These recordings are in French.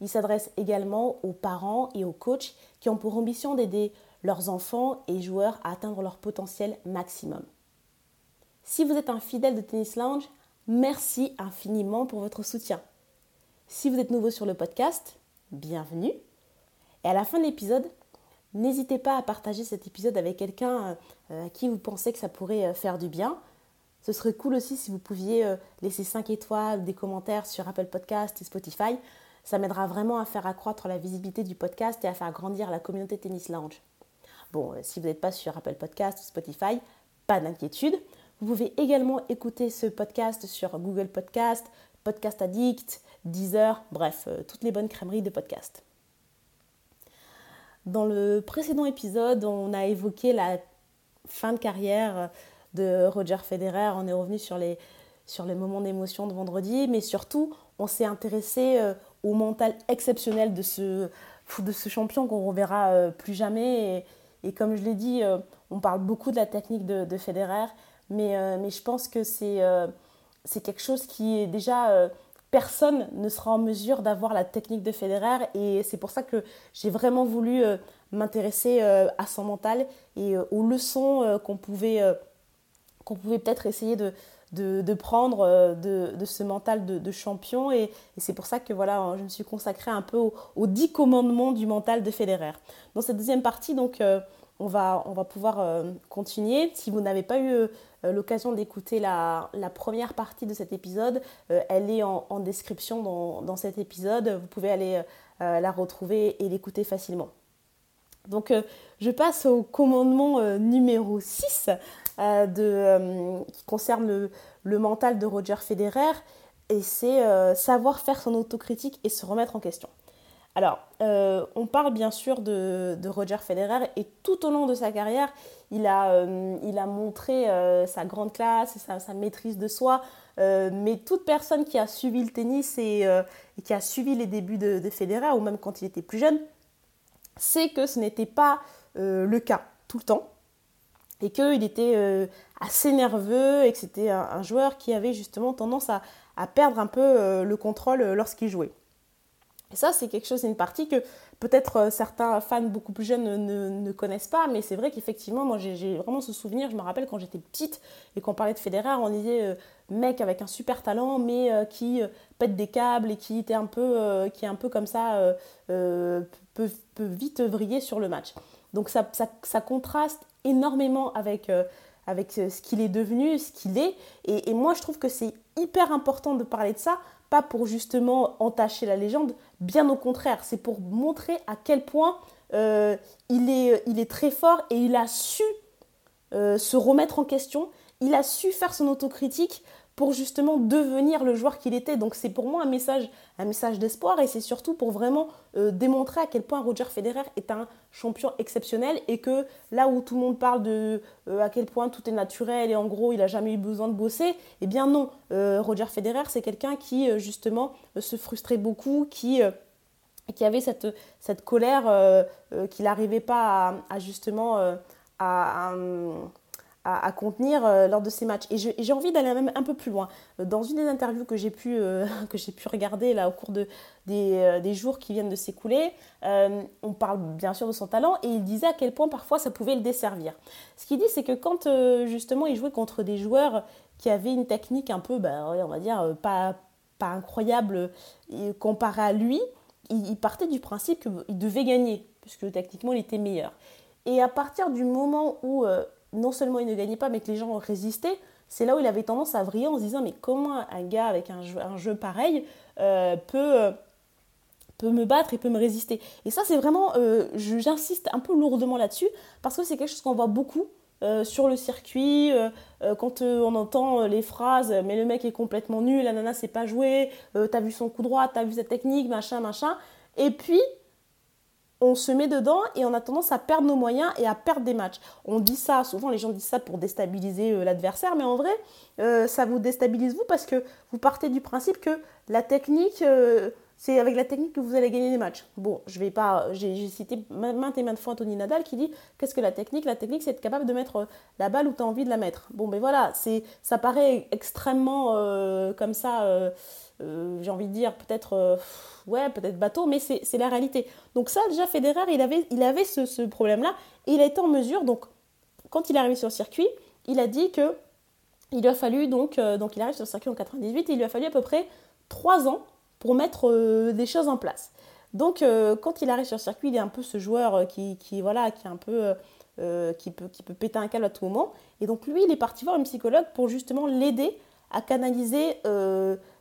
Il s'adresse également aux parents et aux coachs qui ont pour ambition d'aider leurs enfants et joueurs à atteindre leur potentiel maximum. Si vous êtes un fidèle de Tennis Lounge, merci infiniment pour votre soutien. Si vous êtes nouveau sur le podcast, bienvenue. Et à la fin de l'épisode, n'hésitez pas à partager cet épisode avec quelqu'un euh, à qui vous pensez que ça pourrait euh, faire du bien. Ce serait cool aussi si vous pouviez euh, laisser 5 étoiles, des commentaires sur Apple Podcast et Spotify. Ça m'aidera vraiment à faire accroître la visibilité du podcast et à faire grandir la communauté Tennis Lounge. Bon, euh, si vous n'êtes pas sur Apple Podcast ou Spotify, pas d'inquiétude. Vous pouvez également écouter ce podcast sur Google Podcast, Podcast Addict, Deezer, bref, euh, toutes les bonnes crèmeries de podcast. Dans le précédent épisode, on a évoqué la fin de carrière de Roger Federer. On est revenu sur les, moments d'émotion de vendredi, mais surtout, on s'est intéressé euh, au mental exceptionnel de ce, de ce champion qu'on ne reverra euh, plus jamais. Et, comme je l'ai dit, euh, on parle beaucoup de la technique de, de Federer, mais, euh, mais je pense que c'est quelque chose qui est déjà... personne ne sera en mesure d'avoir la technique de Federer et c'est pour ça que j'ai vraiment voulu m'intéresser à son mental et aux leçons qu'on pouvait, qu'on pouvait peut-être essayer de, de, prendre euh, de, ce mental de, champion. Et, c'est pour ça que voilà, je me suis consacrée un peu aux, dix commandements du mental de Federer. Dans cette deuxième partie, donc, euh, on, va, on va pouvoir euh, continuer. Si vous n'avez pas eu l'occasion d'écouter la, première partie de cet épisode, elle est en, description dans, dans, cet épisode. Vous pouvez aller la retrouver et l'écouter facilement. Donc, je passe au commandement numéro 6 euh, euh, qui concerne le, mental de Roger Federer, et c'est euh, savoir faire son autocritique et se remettre en question. Alors, on parle bien sûr de, Roger Federer et tout au long de sa carrière, il a, il a montré sa grande classe et sa, maîtrise de soi. mais toute personne qui a suivi le tennis et, qui a suivi les débuts de, Federer, ou même quand il était plus jeune, sait que ce n'était pas le cas tout le temps et qu'il était euh, assez nerveux et que c'était un, joueur qui avait justement tendance à, perdre un peu euh, le contrôle euh, lorsqu'il jouait. Et ça, c'est quelque chose, une partie que peut-être certains fans beaucoup plus jeunes ne, connaissent pas, mais c'est vrai qu'effectivement, moi j'ai vraiment ce souvenir, je me rappelle quand j'étais petite et qu'on parlait de Federer, on disait mec avec un super talent, mais qui pète des câbles et qui un peu, est un peu comme ça, peut, vite vriller sur le match. Donc ça, contraste énormément avec, euh, euh, ce qu'il est devenu, ce qu'il est. Et, moi, je trouve que c'est hyper important de parler de ça, pas pour justement entacher la légende, bien au contraire, c'est pour montrer à quel point euh, est, il est très fort et il a su se remettre en question, il a su faire son autocritique pour justement devenir le joueur qu'il était. Donc c'est pour moi un message, un message d'espoir et c'est surtout pour vraiment euh, démontrer à quel point Roger Federer est un champion exceptionnel et que là où tout le monde parle de euh, à quel point tout est naturel et en gros il n'a jamais eu besoin de bosser, eh bien non, euh, Roger Federer c'est quelqu'un qui justement se frustrait beaucoup, qui qui avait cette, cette colère qu'il n'arrivait pas à, justement à à, contenir euh, lors de ces matchs. Et j'ai envie d'aller même un peu plus loin. Dans une des interviews que j'ai pu, euh, que pu regarder là, au cours de, des, euh, des jours qui viennent de s'écouler, on parle bien sûr de son talent et il disait à quel point parfois ça pouvait le desservir. Ce qu'il dit, c'est que quand justement il jouait contre des joueurs qui avaient une technique un peu, ben, on va dire, pas, pas incroyable comparé à lui, il partait du principe qu'il devait gagner, puisque techniquement il était meilleur. Et à partir du moment où non seulement il ne gagnait pas, mais que les gens résistaient, c'est là où il avait tendance à vriller en se disant mais comment un gars avec un jeu, pareil euh, peut, euh, peut me battre et peut me résister? Et ça c'est vraiment, euh, j'insiste un peu lourdement là-dessus, parce que c'est quelque chose qu'on voit beaucoup. sur le circuit, quand on entend les phrases mais le mec est complètement nul, la nana sait pas jouer, t'as vu son coup droit, t'as vu sa technique, machin, machin. Et puis, on se met dedans et on a tendance à perdre nos moyens et à perdre des matchs. On dit ça, souvent les gens disent ça pour déstabiliser euh, l'adversaire, mais en vrai, euh, ça vous déstabilise vous parce que vous partez du principe que la technique, euh, c'est avec la technique que vous allez gagner des matchs. Bon, je vais pas, j'ai cité maintes et maintes fois Anthony Nadal qui dit qu'est-ce que la technique? La technique, c'est être capable de mettre la balle où tu as envie de la mettre. Bon, ben voilà, c'est, ça paraît extrêmement comme ça euh, j'ai envie de dire, peut-être euh, ouais, peut-être bateau, mais c'est la réalité. Donc ça, déjà, Federer, il avait, il avait ce, problème-là, il a été en mesure, donc, quand il est arrivé sur le circuit, il a dit que il lui a fallu, donc, euh, donc il arrive sur le circuit en 98, et il lui a fallu à peu près 3 ans pour mettre des choses en place. Donc, quand il arrive sur le circuit, il est un peu ce joueur qui, qui voilà, qui est un peu... qui, peut, qui peut péter un câble à tout moment. Et donc lui, il est parti voir une psychologue pour justement l'aider à canaliser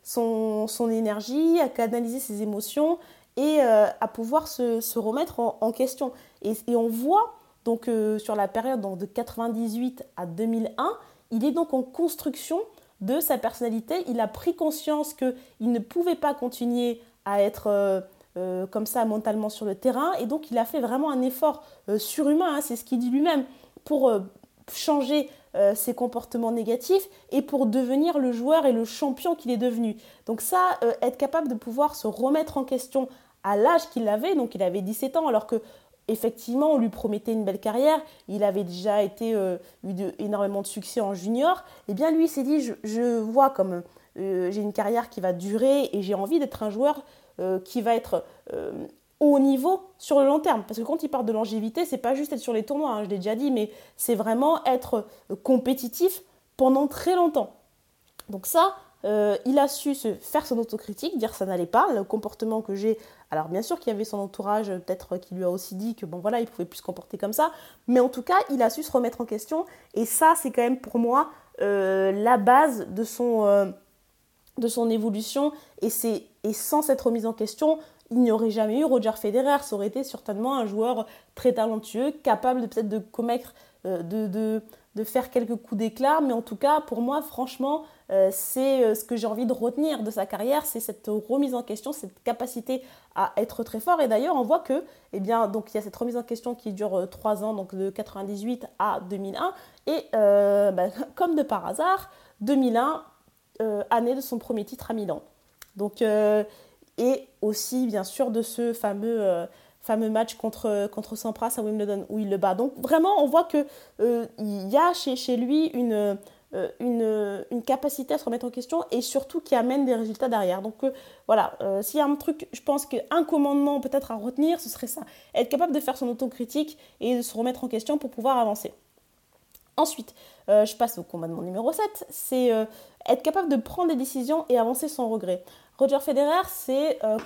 son, son, énergie, à canaliser ses émotions et euh, à pouvoir se, se remettre en, question. Et, et, on voit donc euh, sur la période donc, de 98 à 2001, il est donc en construction de sa personnalité. Il a pris conscience qu'il ne pouvait pas continuer à être euh, comme ça mentalement sur le terrain. Et donc il a fait vraiment un effort surhumain, hein, c'est ce qu'il dit lui-même, pour changer euh, ses comportements négatifs et pour devenir le joueur et le champion qu'il est devenu. Donc ça, euh, être capable de pouvoir se remettre en question à l'âge qu'il avait, donc il avait 17 ans, alors que effectivement on lui promettait une belle carrière, il avait déjà été euh, eu énormément de succès en junior, et eh bien lui s'est dit je, vois comme j'ai une carrière qui va durer et j'ai envie d'être un joueur qui va être au niveau sur le long terme. Parce que quand il parle de longévité, c'est pas juste être sur les tournois, hein, je l'ai déjà dit, mais c'est vraiment être euh, compétitif pendant très longtemps. Donc ça, euh, il a su se faire son autocritique, dire ça n'allait pas, le comportement que j'ai. Alors bien sûr qu'il y avait son entourage, peut-être qui lui a aussi dit que bon voilà, il pouvait plus se comporter comme ça, mais en tout cas, il a su se remettre en question. Et ça, c'est quand même pour moi euh, la base de son, son évolution. Et, et sans cette remise en question, il n'y aurait jamais eu Roger Federer. Ça aurait été certainement un joueur très talentueux, capable peut-être de commettre, euh, de, faire quelques coups d'éclat. Mais en tout cas, pour moi, franchement, euh, c'est euh, ce que j'ai envie de retenir de sa carrière, c'est cette remise en question, cette capacité à être très fort. Et d'ailleurs, on voit que, eh bien, donc il y a cette remise en question qui dure trois ans, donc de 98 à 2001. Et bah, comme de par hasard, 2001, année de son premier titre à Milan. Donc et aussi bien sûr de ce fameux, euh, fameux match contre, contre Sampras à Wimbledon où il le bat. Donc vraiment on voit qu'il euh, y a chez, chez lui une, euh, une, capacité à se remettre en question et surtout qui amène des résultats derrière. Donc voilà, s'il y a un truc, je pense qu'un commandement peut-être à retenir, ce serait ça. Être capable de faire son autocritique et de se remettre en question pour pouvoir avancer. Ensuite, je passe au commandement numéro 7, c'est être capable de prendre des décisions et avancer sans regret. Roger Federer, c'est euh,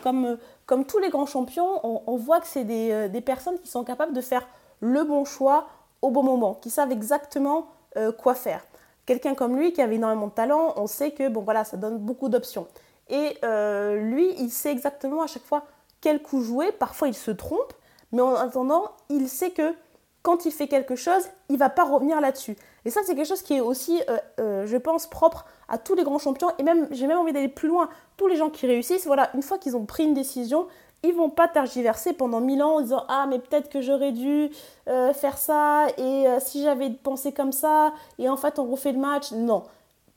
comme, tous les grands champions, on, voit que c'est euh, des, personnes qui sont capables de faire le bon choix au bon moment, qui savent exactement euh, quoi faire. Quelqu'un comme lui qui avait énormément de talent, on sait que bon voilà, ça donne beaucoup d'options. Et lui, il sait exactement à chaque fois quel coup jouer. Parfois, il se trompe, mais en attendant, il sait que quand il fait quelque chose, il va pas revenir là-dessus. Et ça, c'est quelque chose qui est aussi, euh, euh, je pense, propre à tous les grands champions. Et même, j'ai même envie d'aller plus loin. Tous les gens qui réussissent, voilà, une fois qu'ils ont pris une décision, ils vont pas tergiverser pendant mille ans en disant ah mais peut-être que j'aurais dû euh, faire ça et si j'avais pensé comme ça et en fait on refait le match. Non,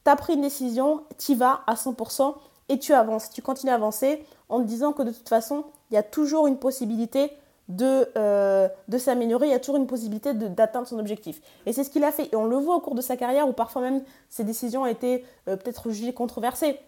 tu as pris une décision, tu vas à 100% et tu avances. Tu continues à avancer en te disant que de toute façon il y a toujours une possibilité de, euh, de s'améliorer, il y a toujours une possibilité d'atteindre son objectif. Et c'est ce qu'il a fait. Et on le voit au cours de sa carrière où parfois même ses décisions ont été euh, peut-être jugées controversées.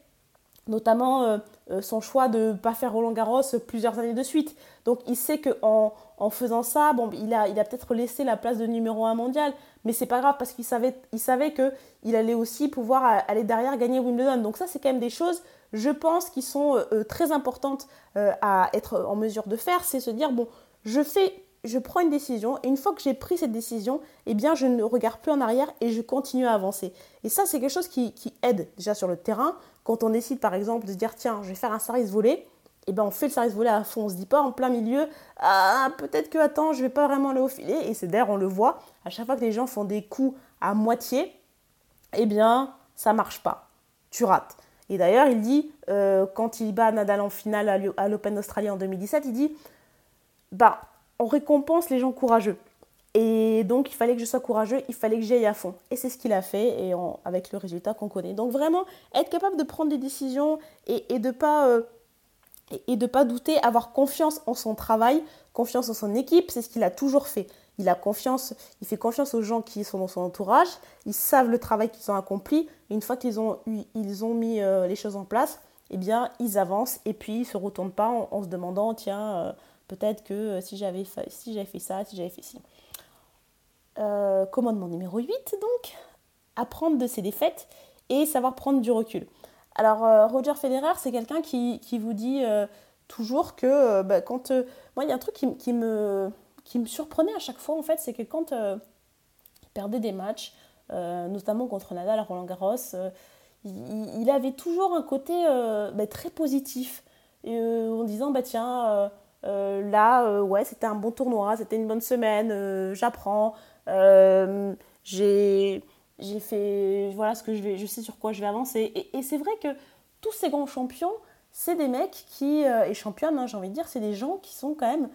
Notamment euh, son choix de ne pas faire Roland Garros plusieurs années de suite. Donc il sait qu'en en faisant ça, bon, il a, il a peut-être laissé la place de numéro 1 mondial, mais c'est pas grave parce qu'il savait, il savait qu'il allait aussi pouvoir aller derrière gagner Wimbledon. Donc ça, c'est quand même des choses, je pense, qui sont très importantes à être en mesure de faire. C'est se dire, bon, je fais, je prends une décision et une fois que j'ai pris cette décision, eh bien je ne regarde plus en arrière et je continue à avancer. Et ça c'est quelque chose qui, aide déjà sur le terrain. Quand on décide par exemple de dire tiens je vais faire un service volé, eh bien on fait le service volé à fond, on se dit pas en plein milieu ah peut-être que attends je vais pas vraiment aller au filet et c'est d'ailleurs on le voit à chaque fois que les gens font des coups à moitié, eh bien ça marche pas, tu rates. Et d'ailleurs, il dit, euh, quand il bat Nadal en finale à l'Open d'Australie en 2017, il dit bah, on récompense les gens courageux. Et donc, il fallait que je sois courageux, il fallait que j'aille à fond. Et c'est ce qu'il a fait, et avec le résultat qu'on connaît. Donc, vraiment, être capable de prendre des décisions et, de pas, euh, et, pas douter, avoir confiance en son travail, confiance en son équipe, c'est ce qu'il a toujours fait. Il a confiance, il fait confiance aux gens qui sont dans son entourage, ils savent le travail qu'ils ont accompli. une fois qu'ils ont, ils ont mis euh, les choses en place, eh bien, ils avancent et puis ils se retournent pas en, se demandant, tiens, euh, peut-être que si j'avais si fait ça, si j'avais fait ci. Euh, commandement numéro 8, donc, apprendre de ses défaites et savoir prendre du recul. Alors, euh, Roger Federer, c'est quelqu'un qui, vous dit euh, toujours que bah, quand... moi, il y a un truc qui, me, qui me surprenait à chaque fois, en fait, c'est que quand il perdait des matchs, notamment contre Nadal à Roland Garros, il, avait toujours un côté bah, très positif, en disant, bah tiens... là, ouais, c'était un bon tournoi, c'était une bonne semaine, j'apprends, euh, j'ai fait voilà ce que je vais je sais sur quoi je vais avancer. Et, c'est vrai que tous ces grands champions c'est des mecs qui euh, et championnes hein, j'ai envie de dire c'est des gens qui sont quand même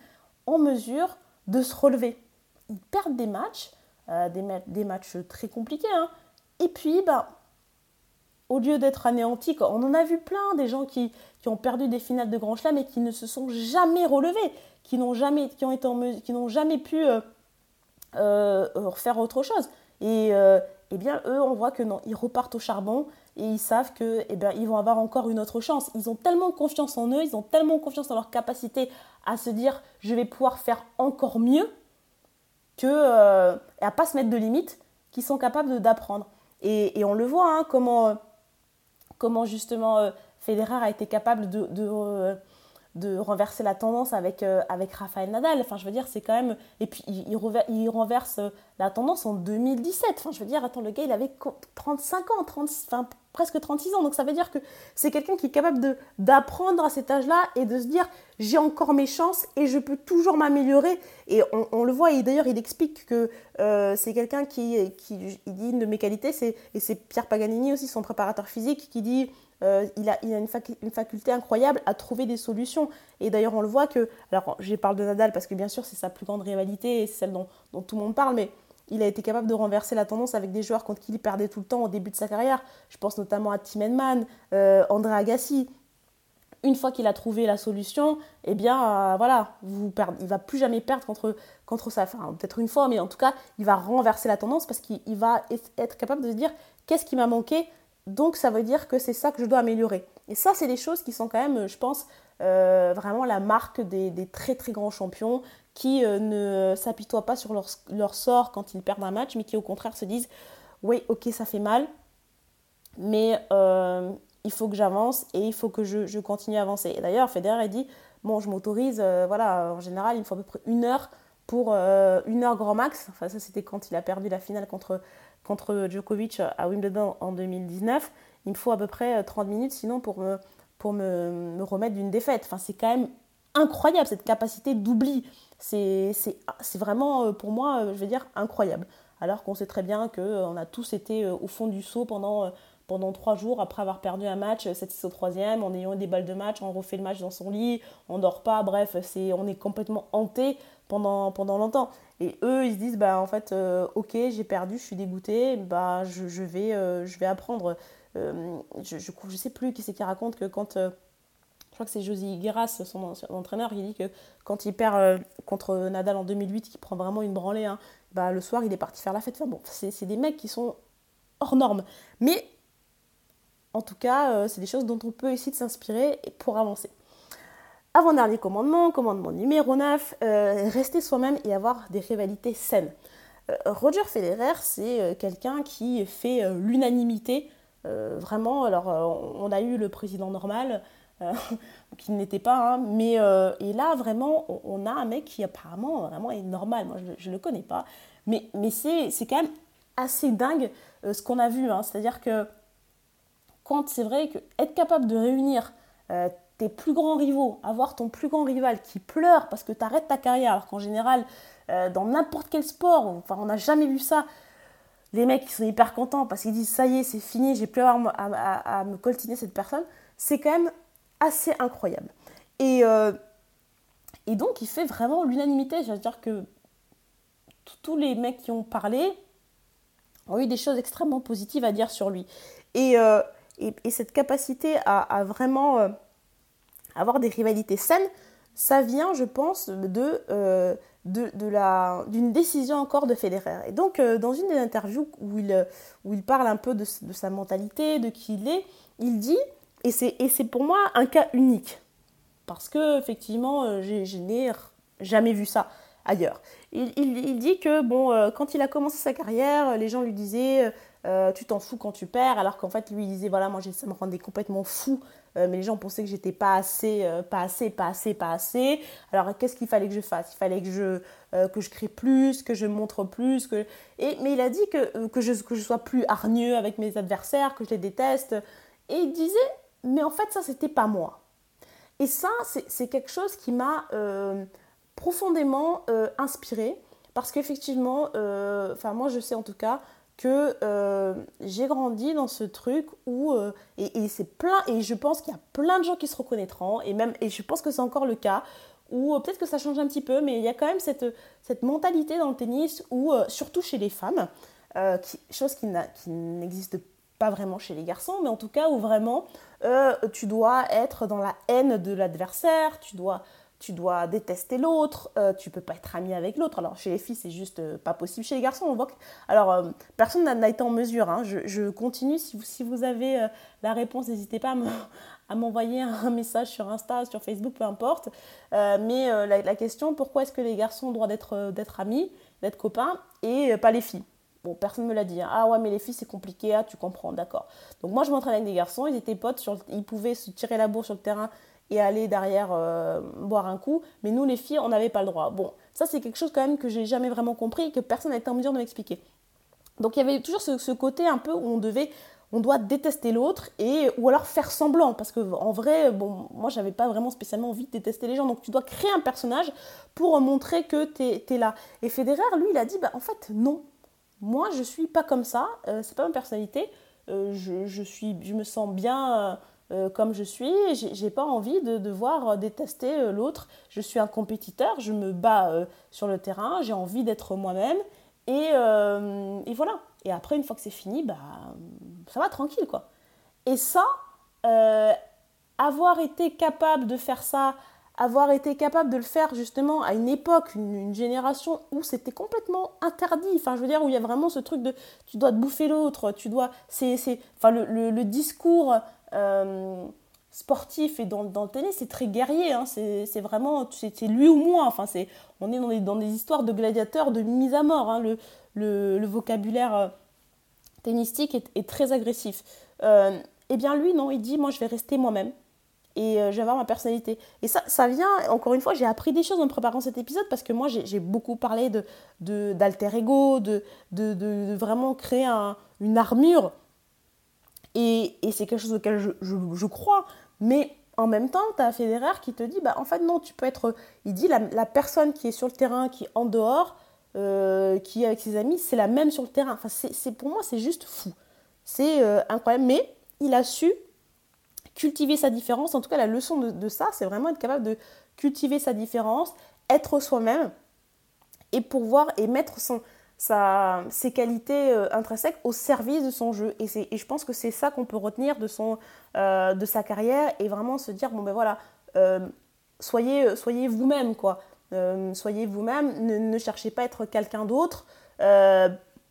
en mesure de se relever. Ils perdent des matchs euh, des, des, matchs très compliqués hein. et puis bah au lieu d'être anéantis, on en a vu plein des gens qui, qui ont perdu des finales de Grand Chelem et qui ne se sont jamais relevés, qui n'ont jamais, qui ont été qui n'ont jamais pu euh, refaire autre chose. Et euh, eh bien, eux, on voit que non, ils repartent au charbon et ils savent que eh bien, ils vont avoir encore une autre chance. Ils ont tellement confiance en eux, ils ont tellement confiance en leur capacité à se dire je vais pouvoir faire encore mieux que euh, et à pas se mettre de limites, qu'ils sont capables d'apprendre. Et, et, on le voit, hein, comment, comment justement Federer a été capable de, de de renverser la tendance avec, euh, avec Raphaël Nadal. Enfin, je veux dire, c'est quand même. Et puis, il, il, renverse la tendance en 2017. Enfin, je veux dire, attends, le gars, il avait 35 ans, 30, enfin, presque 36 ans. Donc, ça veut dire que c'est quelqu'un qui est capable d'apprendre à cet âge-là et de se dire j'ai encore mes chances et je peux toujours m'améliorer. Et on, le voit, et d'ailleurs, il explique que euh, c'est quelqu'un qui, qui. Il dit une de mes qualités, et c'est Pierre Paganini aussi, son préparateur physique, qui dit euh, il a, une, faculté incroyable à trouver des solutions. Et d'ailleurs, on le voit que, alors je parle de Nadal parce que bien sûr c'est sa plus grande rivalité et celle dont, tout le monde parle, mais il a été capable de renverser la tendance avec des joueurs contre qui il perdait tout le temps au début de sa carrière. Je pense notamment à Tim Henman, euh, André Agassi. Une fois qu'il a trouvé la solution, eh bien, euh, voilà, vous perdez, il va plus jamais perdre contre, contre ça. Enfin, peut-être une fois, mais en tout cas, il va renverser la tendance parce qu'il va être capable de se dire qu'est-ce qui m'a manqué donc ça veut dire que c'est ça que je dois améliorer. Et ça, c'est des choses qui sont quand même, je pense, euh, vraiment la marque des, très très grands champions qui euh, ne s'apitoient pas sur leur, sort quand ils perdent un match, mais qui au contraire se disent, oui, ok, ça fait mal, mais euh, il faut que j'avance et il faut que je, continue à avancer. Et d'ailleurs, Federer a dit, bon, je m'autorise, voilà, en général, il me faut à peu près une heure pour une heure grand max. Enfin, ça, c'était quand il a perdu la finale contre contre Djokovic à Wimbledon en 2019, il me faut à peu près 30 euh, minutes sinon pour me, remettre d'une défaite. Enfin, c'est quand même incroyable cette capacité d'oubli. C'est vraiment euh, pour moi, euh, je veux dire, incroyable. Alors qu'on sait très bien qu'on a tous été au fond du saut pendant, pendant trois jours après avoir perdu un match 7-6 au troisième, en ayant des balles de match, on refait le match dans son lit, on dort pas, bref, on est complètement hanté pendant, pendant longtemps. Et eux, ils se disent, bah, en fait, euh, ok, j'ai perdu, je suis dégoûté, bah, je, je vais, euh, je vais apprendre. Euh, je, je, je, sais plus qui c'est qui raconte que quand, je crois que c'est Josie Guerras, son, entraîneur, il dit que quand il perd contre Nadal en 2008, il prend vraiment une branlée, hein, bah, le soir, il est parti faire la fête. Bon, c'est des mecs qui sont hors normes. Mais, en tout cas, c'est des choses dont on peut essayer de s'inspirer pour avancer. Avant-dernier commandement, commandement numéro 9, euh, rester soi-même et avoir des rivalités saines. Euh, Roger Federer, c'est euh, quelqu'un qui fait l'unanimité. vraiment, alors on a eu le président normal, qui n'était pas, hein, mais et là vraiment, on, a un mec qui apparemment vraiment est normal. Moi, je ne le connais pas, mais, mais c'est quand même assez dingue ce qu'on a vu. Hein. C'est-à-dire que quand c'est vrai que être capable de réunir tes plus grands rivaux, avoir ton plus grand rival qui pleure parce que tu arrêtes ta carrière, alors qu'en général, euh, dans n'importe quel sport, enfin, on n'a jamais vu ça. Les mecs qui sont hyper contents parce qu'ils disent ça y est, c'est fini, j'ai plus à, me coltiner cette personne, c'est quand même assez incroyable. Et, euh, et donc il fait vraiment l'unanimité. C'est-à-dire que tous les mecs qui ont parlé ont eu des choses extrêmement positives à dire sur lui. Et, euh, et, cette capacité à, vraiment euh, avoir des rivalités saines, ça vient, je pense, euh, de, de la, d'une décision encore de Federer. Et donc, dans une des interviews où il, où il parle un peu de, sa mentalité, de qui il est, il dit, et c'est, et c'est pour moi un cas unique, parce que effectivement, je n'ai jamais vu ça ailleurs. Il, il, dit que bon, quand il a commencé sa carrière, les gens lui disaient euh, tu t'en fous quand tu perds, alors qu'en fait lui disait voilà moi ça me rendait complètement fou, euh, mais les gens pensaient que j'étais pas assez, euh, pas assez, pas assez, pas assez. Alors qu'est-ce qu'il fallait que je fasse? Il fallait que je que je crée plus, que je montre plus, que et mais il a dit que que je que je sois plus hargneux avec mes adversaires, que je les déteste, et il disait mais en fait ça c'était pas moi. Et ça c'est quelque chose qui m'a profondément inspiré parce qu'effectivement, enfin moi je sais en tout cas que euh, j'ai grandi dans ce truc où euh, et, c'est plein et je pense qu'il y a plein de gens qui se reconnaîtront et même et je pense que c'est encore le cas où euh, peut-être que ça change un petit peu mais il y a quand même cette, mentalité dans le tennis où surtout chez les femmes chose qui n'existe pas vraiment chez les garçons mais en tout cas où vraiment tu dois être dans la haine de l'adversaire tu dois tu dois détester l'autre, euh, tu peux pas être ami avec l'autre. Alors chez les filles, c'est juste euh, pas possible. Chez les garçons, on voit que... Alors, euh, personne n'a été en mesure. Hein. Je, continue. Si vous, avez la réponse, n'hésitez pas à m'envoyer un message sur Insta, sur Facebook, peu importe. mais la, question, pourquoi est-ce que les garçons ont le droit d'être amis, d'être copains, et pas les filles? Bon, personne ne me l'a dit. Hein. Ah ouais, mais les filles, c'est compliqué. Ah, tu comprends, d'accord. Donc moi, je m'entraînais avec des garçons. Ils étaient potes. Ils pouvaient se tirer la bourre sur le terrain et aller derrière euh, boire un coup. Mais nous, les filles, on n'avait pas le droit. Bon, ça, c'est quelque chose quand même que j'ai jamais vraiment compris et que personne n'a été en mesure de m'expliquer. Donc il y avait toujours ce, côté un peu où on devait, on doit détester l'autre et ou alors faire semblant parce que en vrai, bon, moi j'avais pas vraiment spécialement envie de détester les gens. Donc tu dois créer un personnage pour montrer que tu es, là. Et Federer, lui, il a dit, bah en fait non, moi je suis pas comme ça, euh, c'est pas ma personnalité. Euh, je, je, suis, je me sens bien euh, comme je suis. J'ai pas envie de devoir détester euh, l'autre. Je suis un compétiteur, je me bats euh, sur le terrain, j'ai envie d'être moi-même. Et, et, voilà. Et après, une fois que c'est fini, bah, ça va tranquille, quoi. Et ça, avoir été capable de faire ça, avoir été capable de le faire justement à une époque, une, génération où c'était complètement interdit. Enfin, je veux dire, où il y a vraiment ce truc de tu dois te bouffer l'autre, tu dois. C'est, enfin, le, le discours euh, sportif et dans, le tennis, c'est très guerrier. Hein. C'est vraiment, c'est lui ou moi. Enfin, c'est, on est dans des, dans des, histoires de gladiateurs, de mise à mort. Hein. Le, le, vocabulaire euh, tennistique est, est, très agressif. Euh, eh bien, lui, non, il dit, moi, je vais rester moi-même et euh, je vais avoir ma personnalité. Et ça, ça vient, encore une fois, j'ai appris des choses en préparant cet épisode parce que moi, j'ai beaucoup parlé d'alter de, d'alter ego, de, de, de, vraiment créer un, une armure et, c'est quelque chose auquel je, crois. Mais en même temps, tu as Federer qui te dit, bah, en fait, non, tu peux être... Il dit, la, personne qui est sur le terrain, qui est en dehors, euh, qui est avec ses amis, c'est la même sur le terrain. Enfin, c'est, pour moi, c'est juste fou. C'est euh, incroyable. Mais il a su cultiver sa différence. En tout cas, la leçon de, de ça, c'est vraiment être capable de cultiver sa différence, être soi-même et pouvoir et mettre son, ses qualités euh, intrinsèques au service de son jeu. Et, et je pense que c'est ça qu'on peut retenir de, son, euh, de sa carrière et vraiment se dire, bon ben voilà, euh, soyez, vous-même, quoi. soyez vous-même, ne, cherchez pas à être quelqu'un d'autre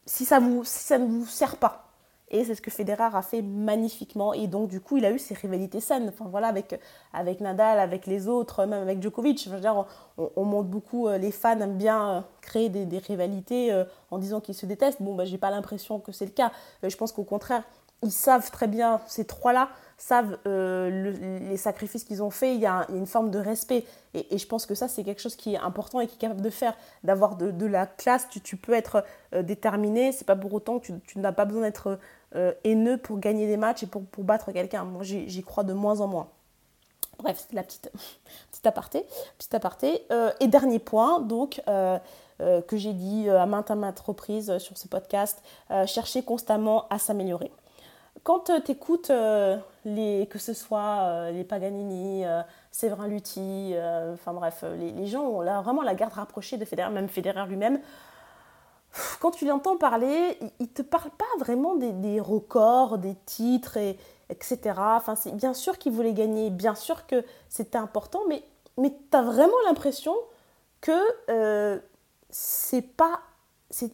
si, si ça ne vous sert pas. Et c'est ce que Federer a fait magnifiquement. Et donc, du coup, il a eu ses rivalités saines. Enfin, voilà, avec, avec Nadal, avec les autres, même avec Djokovic. Enfin, dire, on, on, montre beaucoup, euh, les fans aiment bien euh, créer des, rivalités euh, en disant qu'ils se détestent. Bon, bah, j'ai pas l'impression que c'est le cas. je pense qu'au contraire, ils savent très bien, ces trois-là, savent les sacrifices qu'ils ont faits, il y, a une forme de respect. Et, je pense que ça, c'est quelque chose qui est important et qui est capable de faire, d'avoir de, la classe. Tu, peux être déterminé, c'est pas pour autant que tu n'as pas besoin d'être euh, haineux pour gagner des matchs et pour, pour battre quelqu'un. Moi, j'y crois de moins en moins. Bref, c'est la petite, petite aparté. Petite aparté. Euh, et dernier point, donc, euh, que j'ai dit à maintes à maintes reprises sur ce podcast, chercher constamment à s'améliorer. Quand tu écoutes les, que ce soit les Paganini, Séverin Lutti, enfin bref, les, gens ont vraiment la garde rapprochée de Federer, même Federer lui-même. Quand tu l'entends parler, il ne te parle pas vraiment des, records, des titres, et, etc. Enfin, c'est bien sûr qu'il voulait gagner, bien sûr que c'était important, mais, mais tu as vraiment l'impression que euh, c'est pas,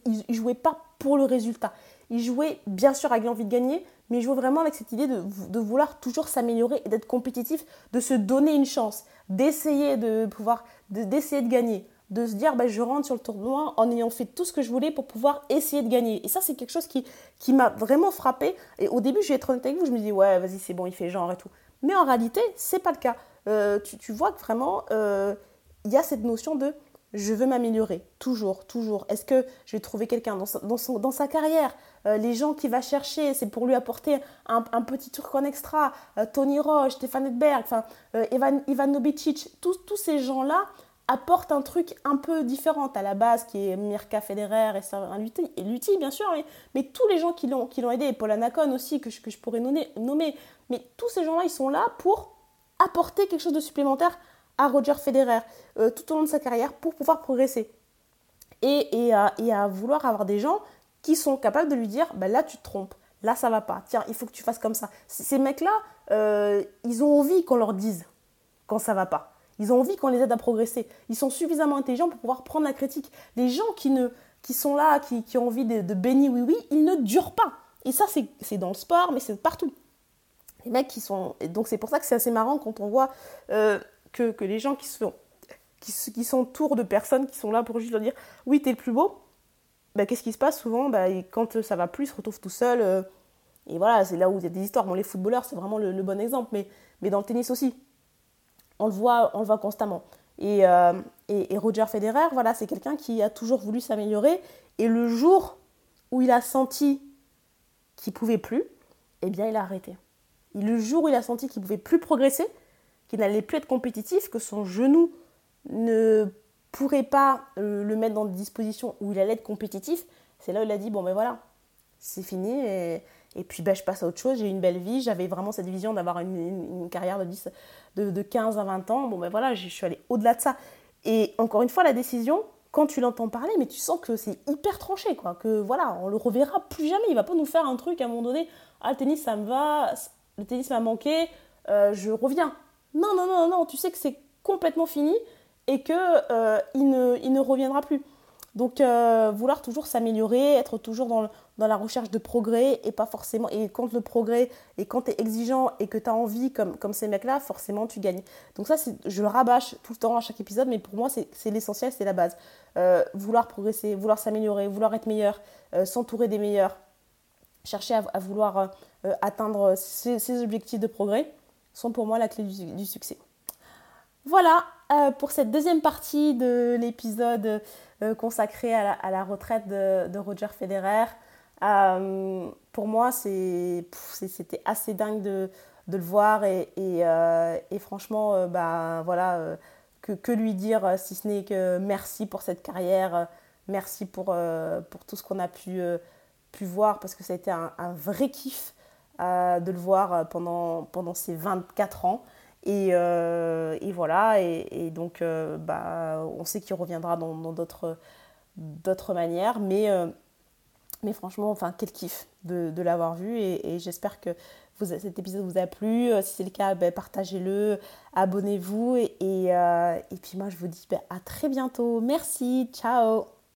il, jouait pas pour le résultat. Il jouait bien sûr avec l'envie de gagner, mais il jouait vraiment avec cette idée de, de vouloir toujours s'améliorer et d'être compétitif, de se donner une chance, d'essayer de pouvoir, d'essayer de, gagner, de se dire bah, je rentre sur le tournoi en ayant fait tout ce que je voulais pour pouvoir essayer de gagner. Et ça, c'est quelque chose qui, qui m'a vraiment frappé. Et au début, je vais être honnête avec vous, je me dis ouais, vas-y, c'est bon, il fait genre et tout. Mais en réalité, c'est pas le cas. Euh, tu, tu, vois que vraiment, euh, il y a cette notion de je veux m'améliorer, toujours, toujours. Est-ce que je vais trouver quelqu'un dans dans, dans sa carrière? Euh, Les gens qu'il va chercher, c'est pour lui apporter un, petit truc en extra. Tony Roche, Stéphane Edberg, enfin, Ivan, Ivan tous, tous ces gens-là apportent un truc un peu différent à la base, qui est Mirka Federer et Savin Lutti, et bien sûr, mais, mais tous les gens qui l'ont, aidé, et Paul Anacon aussi, que je, que je pourrais nommer, nommer, mais tous ces gens-là, ils sont là pour apporter quelque chose de supplémentaire à Roger Federer euh, tout au long de sa carrière pour pouvoir progresser. Et, et, à, vouloir avoir des gens qui sont capables de lui dire bah là tu te trompes, là ça va pas, tiens il faut que tu fasses comme ça. Ces mecs-là, euh, ils ont envie qu'on leur dise quand ça va pas. Ils ont envie qu'on les aide à progresser. Ils sont suffisamment intelligents pour pouvoir prendre la critique. Les gens qui, ne, qui sont là, qui, ont envie de, de béni oui oui, ils ne durent pas. Et ça c'est dans le sport, mais c'est partout. Les mecs qui sont... Donc c'est pour ça que c'est assez marrant quand on voit euh, que, les gens qui sont, qui, qui autour de personnes qui sont là pour juste leur dire oui, t'es le plus beau, bah, qu'est-ce qui se passe souvent? Bah, Quand ça va plus, ils se retrouvent tout seuls. Euh, et voilà, c'est là où il y a des histoires. Bon, les footballeurs, c'est vraiment le, bon exemple, mais, mais dans le tennis aussi. On le voit, on le voit constamment. Et, euh, et, Roger Federer, voilà, c'est quelqu'un qui a toujours voulu s'améliorer. Et le jour où il a senti qu'il pouvait plus, eh bien, il a arrêté. Et le jour où il a senti qu'il pouvait plus progresser, qu'il n'allait plus être compétitif, que son genou ne pourrait pas euh, le mettre dans des dispositions où il allait être compétitif, c'est là où il a dit bon ben voilà, c'est fini et, puis ben, je passe à autre chose, j'ai une belle vie, j'avais vraiment cette vision d'avoir une, carrière de, 10, de, 15 à 20 ans, bon ben voilà, je suis allée au-delà de ça. Et encore une fois, la décision, quand tu l'entends parler, mais tu sens que c'est hyper tranché, quoi, que voilà, on le reverra plus jamais, il va pas nous faire un truc à un moment donné, ah le tennis ça me va, le tennis m'a manqué, euh, je reviens. Non, non, non, non, tu sais que c'est complètement fini et qu'il euh, il ne, il ne reviendra plus. Donc euh, vouloir toujours s'améliorer, être toujours dans, la recherche de progrès et pas forcément et quand le progrès et quand tu es exigeant et que tu as envie comme, ces mecs-là, forcément tu gagnes. Donc ça je le rabâche tout le temps à chaque épisode mais pour moi c'est l'essentiel, c'est la base. Euh, vouloir progresser, vouloir s'améliorer, vouloir être meilleur, s'entourer des meilleurs, chercher à, vouloir atteindre ses objectifs de progrès sont pour moi la clé du, succès. Voilà euh, pour cette deuxième partie de l'épisode euh, consacré à la, retraite de, Roger Federer. Euh, pour moi, c'était assez dingue de, le voir et, franchement, bah, voilà, que, lui dire si ce n'est que merci pour cette carrière, merci pour, tout ce qu'on a pu, voir parce que ça a été un vrai kiff de le voir euh, pendant ces 24 ans. Et, euh, et voilà, et, donc euh, bah, on sait qu'il reviendra dans d'autres manières, mais, mais franchement, enfin, quel kiff de, l'avoir vu, et, j'espère que cet épisode vous a plu. Si c'est le cas, ben, partagez-le, abonnez-vous, et, et, puis moi je vous dis ben, à très bientôt. Merci, ciao